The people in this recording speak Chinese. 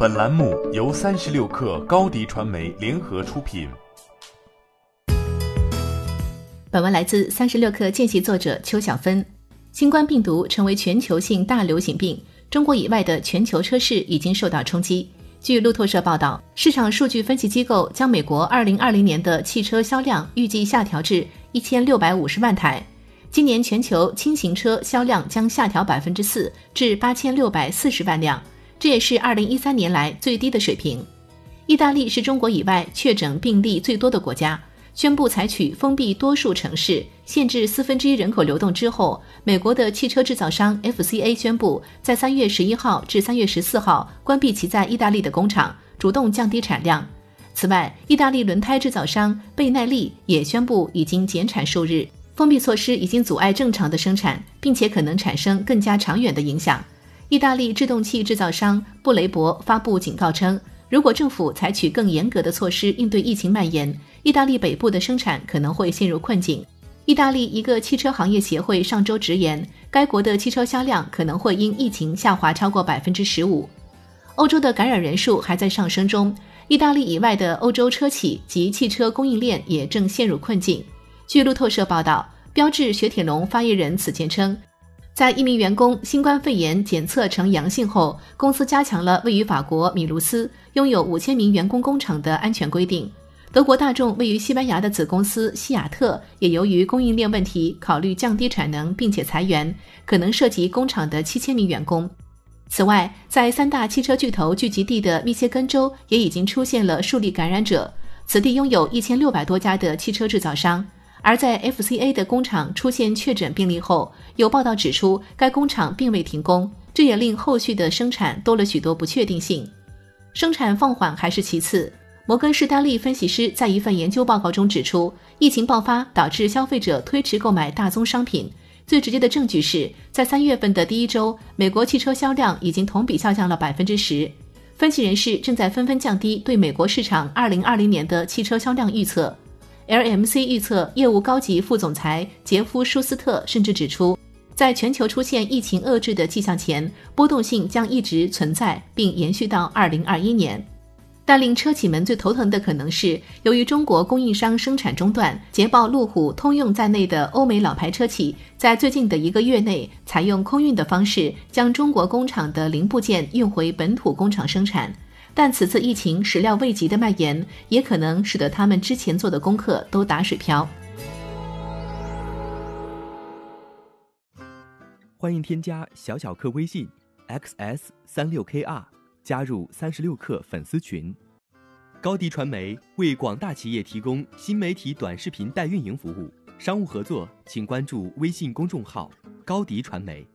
本栏目由三十六氪高低传媒联合出品。本文来自三十六氪见习作者邱小芬。新冠病毒成为全球性大流行病，中国以外的全球车市已经受到冲击。据路透社报道，市场数据分析机构将美国二零二零年的汽车销量预计下调至一千六百五十万台。今年全球轻型车销量将下调百分之四，至八千六百四十万辆，这也是二零一三年来最低的水平。意大利是中国以外确诊病例最多的国家，宣布采取封闭多数城市、限制四分之一人口流动之后，美国的汽车制造商 FCA 宣布在三月十一号至三月十四号关闭其在意大利的工厂，主动降低产量。此外，意大利轮胎制造商贝耐利也宣布已经减产数日。封闭措施已经阻碍正常的生产，并且可能产生更加长远的影响。意大利制动器制造商布雷博发布警告称，如果政府采取更严格的措施应对疫情蔓延，意大利北部的生产可能会陷入困境。意大利一个汽车行业协会上周直言，该国的汽车销量可能会因疫情下滑超过百分之十五。欧洲的感染人数还在上升中，意大利以外的欧洲车企及汽车供应链也正陷入困境。据路透社报道，标致雪铁龙发言人此前称，在一名员工新冠肺炎检测呈阳性后，公司加强了位于法国米卢斯、拥有五千名员工工厂的安全规定。德国大众位于西班牙的子公司西雅特也由于供应链问题，考虑降低产能，并且裁员，可能涉及工厂的七千名员工。此外，在三大汽车巨头聚集地的密歇根州，也已经出现了数例感染者。此地拥有一千六百多家的汽车制造商。而在 FCA 的工厂出现确诊病例后，有报道指出该工厂并未停工，这也令后续的生产多了许多不确定性。生产放缓还是其次。摩根士丹利分析师在一份研究报告中指出，疫情爆发导致消费者推迟购买大宗商品。最直接的证据是在三月份的第一周，美国汽车销量已经同比下降了百分之十。分析人士正在纷纷降低对美国市场二零二零年的汽车销量预测。LMC 预测业务高级副总裁杰夫·舒斯特甚至指出，在全球出现疫情遏制的迹象前，波动性将一直存在，并延续到2021年。但令车企们最头疼的可能是，由于中国供应商生产中断，捷豹、路虎、通用在内的欧美老牌车企在最近的一个月内采用空运的方式，将中国工厂的零部件运回本土工厂生产。但此次疫情始料未及的蔓延，也可能使得他们之前做的功课都打水漂。欢迎添加小小客微信 xs 三六 kr，加入三十六课粉丝群。高迪传媒为广大企业提供新媒体短视频代运营服务，商务合作请关注微信公众号高迪传媒。